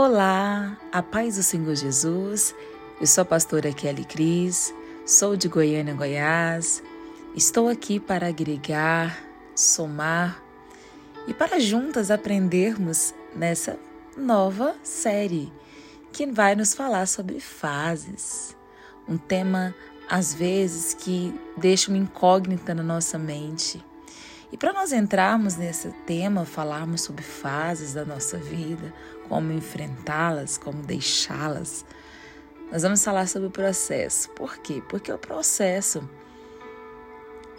Olá, a paz do Senhor Jesus. Eu sou a pastora Kelly Cris, sou de Goiânia, Goiás. Estou aqui para agregar, somar e para juntas aprendermos nessa nova série que vai nos falar sobre fases. Um tema às vezes que deixa uma incógnita na nossa mente. E para nós entrarmos nesse tema, falarmos sobre fases da nossa vida, como enfrentá-las, como deixá-las, nós vamos falar sobre o processo. Por quê? Porque o processo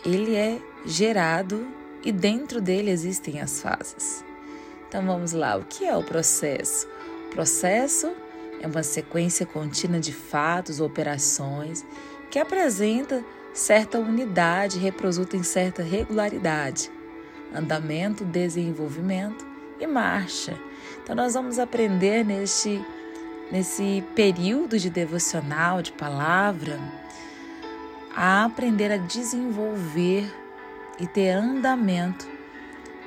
ele é gerado e dentro dele existem as fases. Então vamos lá, o que é o processo? O processo é uma sequência contínua de fatos ou operações que apresenta certa unidade e em certa regularidade, andamento, desenvolvimento e marcha. Então nós vamos aprender neste nesse período de devocional, de palavra, a aprender a desenvolver e ter andamento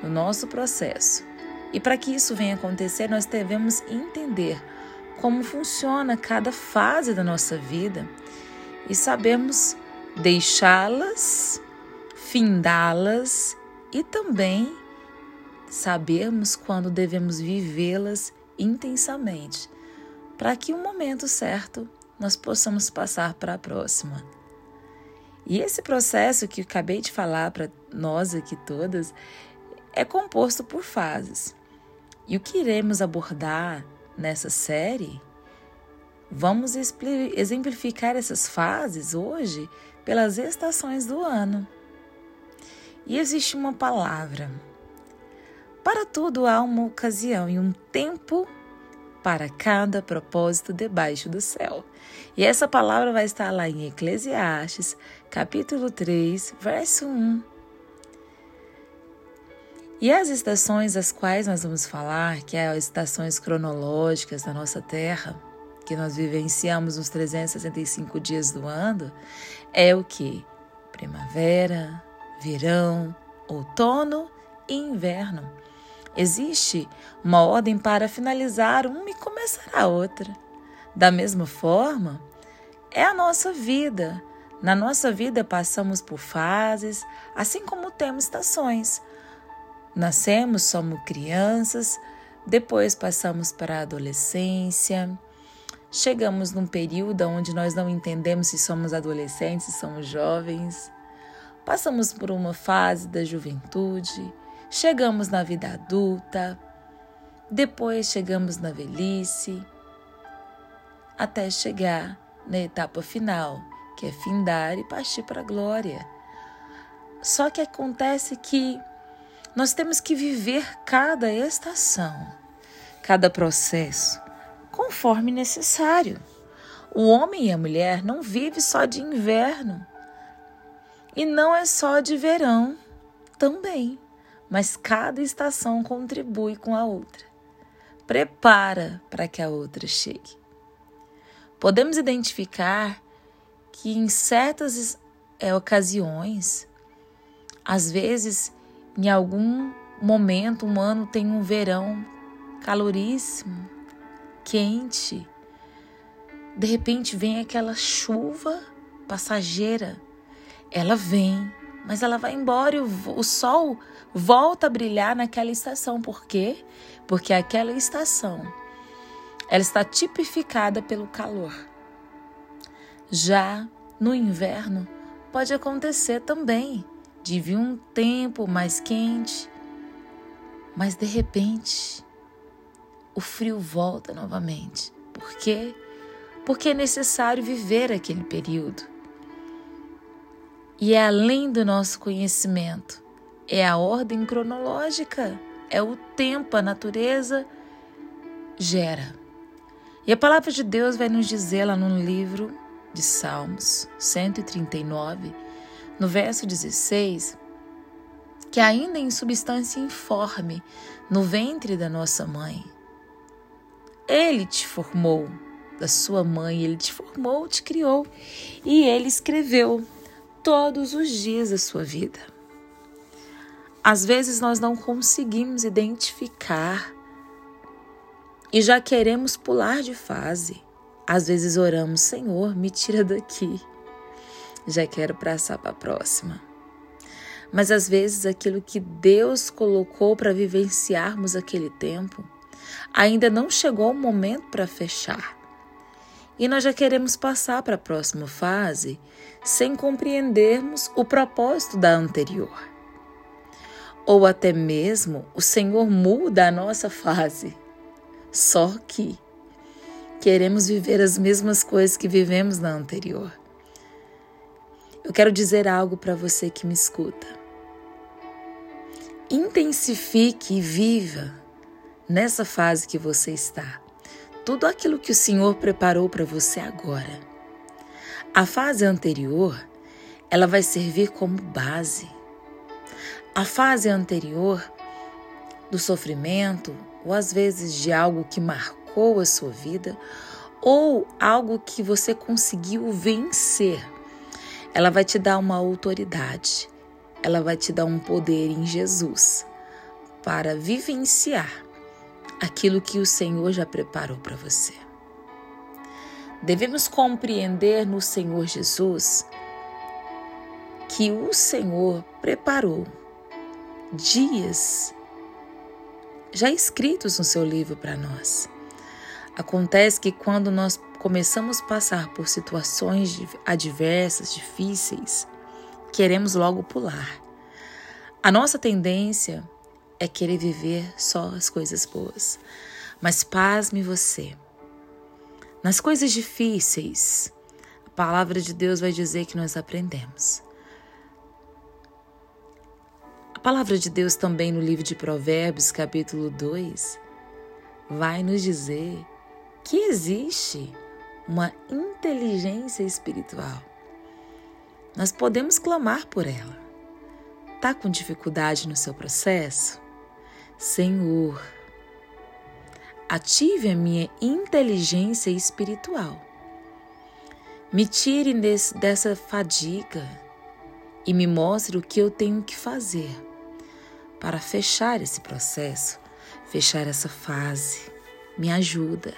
no nosso processo. E para que isso venha acontecer, nós devemos entender como funciona cada fase da nossa vida e sabemos deixá-las, findá-las e também sabermos quando devemos vivê-las intensamente, para que o um momento certo nós possamos passar para a próxima. E esse processo que acabei de falar para nós aqui todas é composto por fases. E o que iremos abordar nessa série, vamos exemplificar essas fases hoje pelas estações do ano. E existe uma palavra. Para tudo há uma ocasião e um tempo para cada propósito debaixo do céu. E essa palavra vai estar lá em Eclesiastes, capítulo 3, verso 1. E as estações das quais nós vamos falar, que é as estações cronológicas da nossa Terra, que nós vivenciamos nos 365 dias do ano, é o que? Primavera, verão, outono e inverno. Existe uma ordem para finalizar uma e começar a outra. Da mesma forma, é a nossa vida. Na nossa vida passamos por fases, assim como temos estações. Nascemos, somos crianças, depois passamos para a adolescência, chegamos num período onde nós não entendemos se somos adolescentes, se somos jovens, passamos por uma fase da juventude, chegamos na vida adulta, depois chegamos na velhice, até chegar na etapa final, que é findar e partir para a glória. Só que acontece que nós temos que viver cada estação, cada processo, conforme necessário. O homem e a mulher não vivem só de inverno e não é só de verão também mas cada estação contribui com a outra. Prepara para que a outra chegue. Podemos identificar que em certas é, ocasiões, às vezes, em algum momento, um ano tem um verão caloríssimo, quente. De repente vem aquela chuva passageira. Ela vem, mas ela vai embora e o, o sol volta a brilhar naquela estação. Por quê? Porque aquela estação ela está tipificada pelo calor. Já no inverno pode acontecer também de vir um tempo mais quente, mas de repente o frio volta novamente. Por quê? Porque é necessário viver aquele período. E é além do nosso conhecimento é a ordem cronológica, é o tempo, a natureza gera. E a palavra de Deus vai nos dizer lá no livro de Salmos 139, no verso 16, que ainda em substância informe, no ventre da nossa mãe, ele te formou, da sua mãe, ele te formou, te criou, e ele escreveu todos os dias da sua vida. Às vezes nós não conseguimos identificar e já queremos pular de fase. Às vezes oramos, Senhor, me tira daqui. Já quero passar para a próxima. Mas às vezes aquilo que Deus colocou para vivenciarmos aquele tempo ainda não chegou o momento para fechar. E nós já queremos passar para a próxima fase sem compreendermos o propósito da anterior. Ou até mesmo o Senhor muda a nossa fase. Só que queremos viver as mesmas coisas que vivemos na anterior. Eu quero dizer algo para você que me escuta. Intensifique e viva nessa fase que você está tudo aquilo que o Senhor preparou para você agora. A fase anterior, ela vai servir como base. A fase anterior do sofrimento, ou às vezes de algo que marcou a sua vida, ou algo que você conseguiu vencer, ela vai te dar uma autoridade, ela vai te dar um poder em Jesus para vivenciar aquilo que o Senhor já preparou para você. Devemos compreender no Senhor Jesus que o Senhor preparou dias já escritos no seu livro para nós. Acontece que quando nós começamos a passar por situações adversas, difíceis, queremos logo pular. A nossa tendência é querer viver só as coisas boas. Mas pasme você. Nas coisas difíceis, a palavra de Deus vai dizer que nós aprendemos. Palavra de Deus também no livro de Provérbios, capítulo 2, vai nos dizer que existe uma inteligência espiritual. Nós podemos clamar por ela. Está com dificuldade no seu processo? Senhor, ative a minha inteligência espiritual. Me tire desse, dessa fadiga e me mostre o que eu tenho que fazer para fechar esse processo, fechar essa fase. Me ajuda.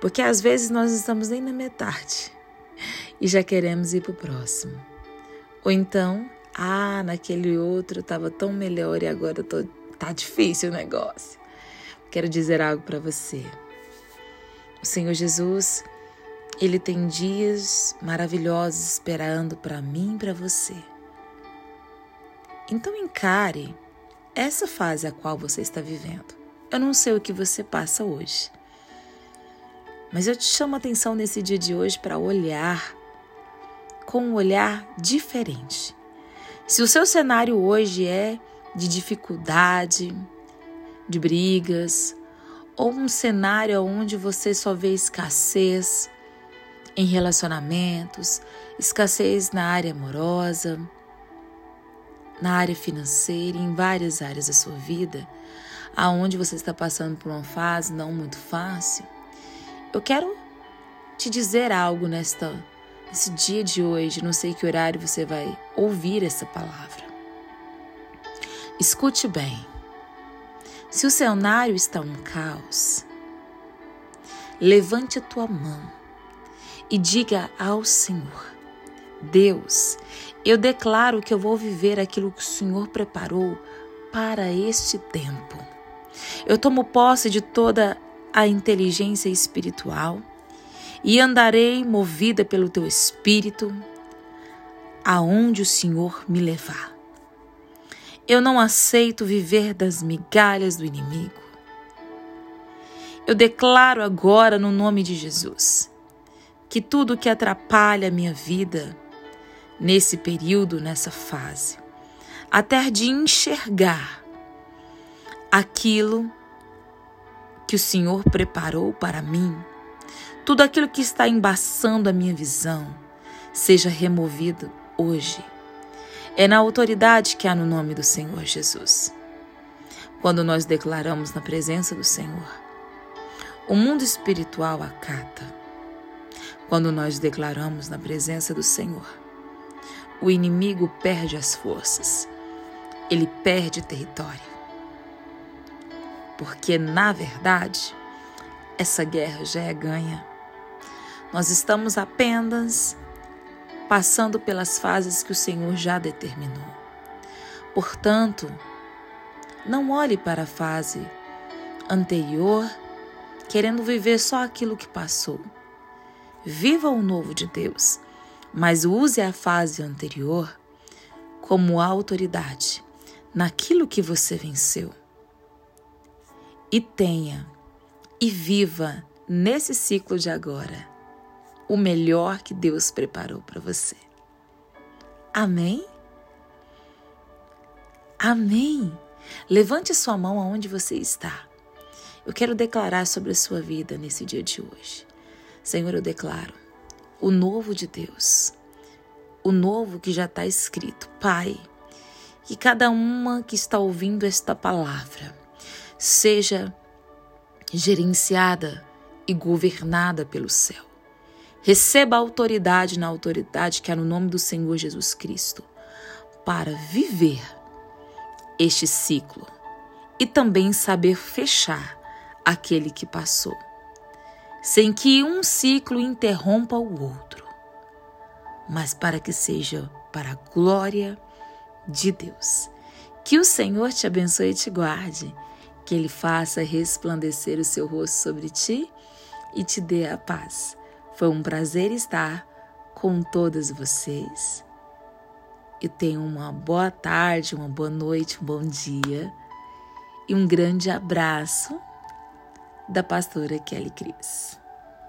Porque às vezes nós estamos nem na metade e já queremos ir para o próximo. Ou então, ah, naquele outro estava tão melhor e agora estou Tá difícil o negócio. Quero dizer algo para você. O Senhor Jesus, ele tem dias maravilhosos esperando para mim e para você. Então encare essa fase a qual você está vivendo. Eu não sei o que você passa hoje, mas eu te chamo a atenção nesse dia de hoje para olhar com um olhar diferente. Se o seu cenário hoje é de dificuldade, de brigas, ou um cenário onde você só vê escassez em relacionamentos, escassez na área amorosa, na área financeira, em várias áreas da sua vida, aonde você está passando por uma fase não muito fácil. Eu quero te dizer algo nesta nesse dia de hoje, não sei que horário você vai ouvir essa palavra. Escute bem. Se o cenário está um caos, levante a tua mão e diga ao Senhor: Deus, eu declaro que eu vou viver aquilo que o Senhor preparou para este tempo. Eu tomo posse de toda a inteligência espiritual e andarei movida pelo teu espírito aonde o Senhor me levar. Eu não aceito viver das migalhas do inimigo. Eu declaro agora, no nome de Jesus, que tudo que atrapalha a minha vida nesse período, nessa fase, até de enxergar aquilo que o Senhor preparou para mim, tudo aquilo que está embaçando a minha visão, seja removido hoje é na autoridade que há no nome do Senhor Jesus. Quando nós declaramos na presença do Senhor, o mundo espiritual acata. Quando nós declaramos na presença do Senhor, o inimigo perde as forças, ele perde território. Porque, na verdade, essa guerra já é ganha. Nós estamos apenas passando pelas fases que o Senhor já determinou. Portanto, não olhe para a fase anterior querendo viver só aquilo que passou. Viva o novo de Deus, mas use a fase anterior como autoridade naquilo que você venceu. E tenha e viva nesse ciclo de agora o melhor que Deus preparou para você. Amém? Amém. Levante sua mão aonde você está. Eu quero declarar sobre a sua vida nesse dia de hoje. Senhor, eu declaro o novo de Deus, o novo que já está escrito. Pai, que cada uma que está ouvindo esta palavra seja gerenciada e governada pelo céu. Receba autoridade na autoridade que é no nome do Senhor Jesus Cristo para viver este ciclo e também saber fechar aquele que passou, sem que um ciclo interrompa o outro, mas para que seja para a glória de Deus. Que o Senhor te abençoe e te guarde, que Ele faça resplandecer o seu rosto sobre ti e te dê a paz. Foi um prazer estar com todas vocês. E tenham uma boa tarde, uma boa noite, um bom dia e um grande abraço da pastora Kelly Cris.